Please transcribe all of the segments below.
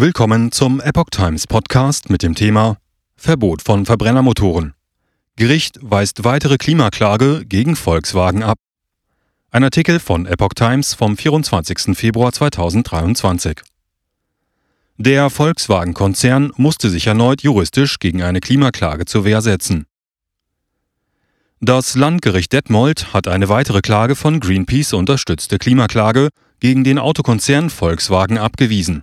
Willkommen zum Epoch Times Podcast mit dem Thema Verbot von Verbrennermotoren. Gericht weist weitere Klimaklage gegen Volkswagen ab. Ein Artikel von Epoch Times vom 24. Februar 2023. Der Volkswagen-Konzern musste sich erneut juristisch gegen eine Klimaklage zur Wehr setzen. Das Landgericht Detmold hat eine weitere Klage von Greenpeace unterstützte Klimaklage gegen den Autokonzern Volkswagen abgewiesen.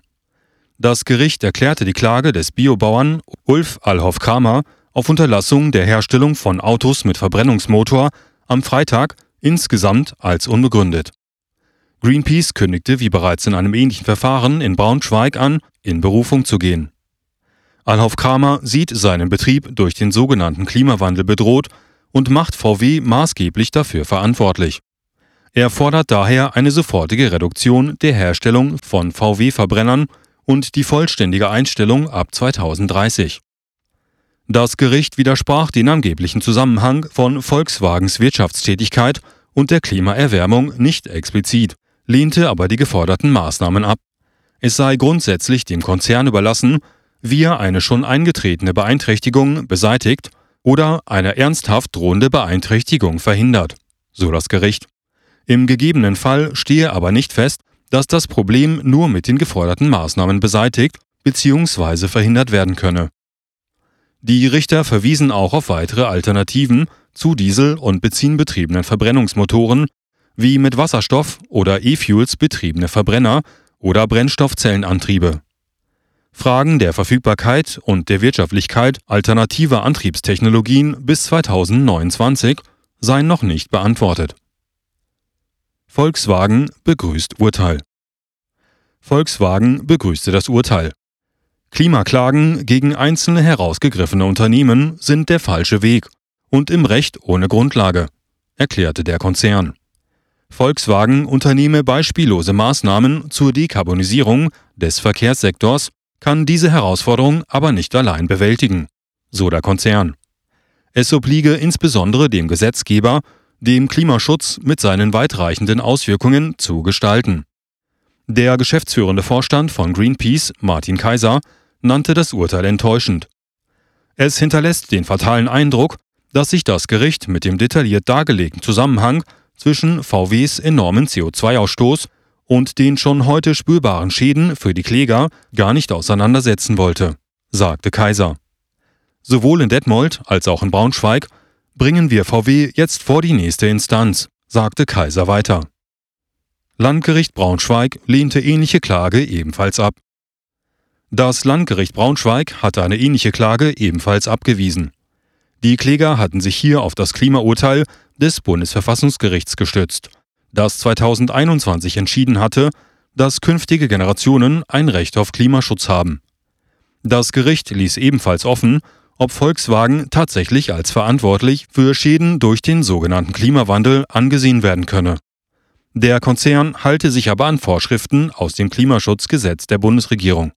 Das Gericht erklärte die Klage des Biobauern Ulf Alhoff-Kramer auf Unterlassung der Herstellung von Autos mit Verbrennungsmotor am Freitag insgesamt als unbegründet. Greenpeace kündigte wie bereits in einem ähnlichen Verfahren in Braunschweig an, in Berufung zu gehen. Alhoff-Kramer sieht seinen Betrieb durch den sogenannten Klimawandel bedroht und macht VW maßgeblich dafür verantwortlich. Er fordert daher eine sofortige Reduktion der Herstellung von VW-Verbrennern und die vollständige Einstellung ab 2030. Das Gericht widersprach den angeblichen Zusammenhang von Volkswagens Wirtschaftstätigkeit und der Klimaerwärmung nicht explizit, lehnte aber die geforderten Maßnahmen ab. Es sei grundsätzlich dem Konzern überlassen, wie er eine schon eingetretene Beeinträchtigung beseitigt oder eine ernsthaft drohende Beeinträchtigung verhindert, so das Gericht. Im gegebenen Fall stehe aber nicht fest, dass das Problem nur mit den geforderten Maßnahmen beseitigt bzw. verhindert werden könne. Die Richter verwiesen auch auf weitere Alternativen zu Diesel- und benzinbetriebenen Verbrennungsmotoren, wie mit Wasserstoff oder E-Fuels betriebene Verbrenner oder Brennstoffzellenantriebe. Fragen der Verfügbarkeit und der Wirtschaftlichkeit alternativer Antriebstechnologien bis 2029 seien noch nicht beantwortet. Volkswagen begrüßt Urteil. Volkswagen begrüßte das Urteil. Klimaklagen gegen einzelne herausgegriffene Unternehmen sind der falsche Weg und im Recht ohne Grundlage, erklärte der Konzern. Volkswagen unternehme beispiellose Maßnahmen zur Dekarbonisierung des Verkehrssektors, kann diese Herausforderung aber nicht allein bewältigen, so der Konzern. Es obliege insbesondere dem Gesetzgeber dem Klimaschutz mit seinen weitreichenden Auswirkungen zu gestalten. Der geschäftsführende Vorstand von Greenpeace, Martin Kaiser, nannte das Urteil enttäuschend. Es hinterlässt den fatalen Eindruck, dass sich das Gericht mit dem detailliert dargelegten Zusammenhang zwischen VWs enormen CO2-Ausstoß und den schon heute spürbaren Schäden für die Kläger gar nicht auseinandersetzen wollte, sagte Kaiser. Sowohl in Detmold als auch in Braunschweig bringen wir VW jetzt vor die nächste Instanz, sagte Kaiser weiter. Landgericht Braunschweig lehnte ähnliche Klage ebenfalls ab. Das Landgericht Braunschweig hatte eine ähnliche Klage ebenfalls abgewiesen. Die Kläger hatten sich hier auf das Klimaurteil des Bundesverfassungsgerichts gestützt, das 2021 entschieden hatte, dass künftige Generationen ein Recht auf Klimaschutz haben. Das Gericht ließ ebenfalls offen, ob Volkswagen tatsächlich als verantwortlich für Schäden durch den sogenannten Klimawandel angesehen werden könne. Der Konzern halte sich aber an Vorschriften aus dem Klimaschutzgesetz der Bundesregierung.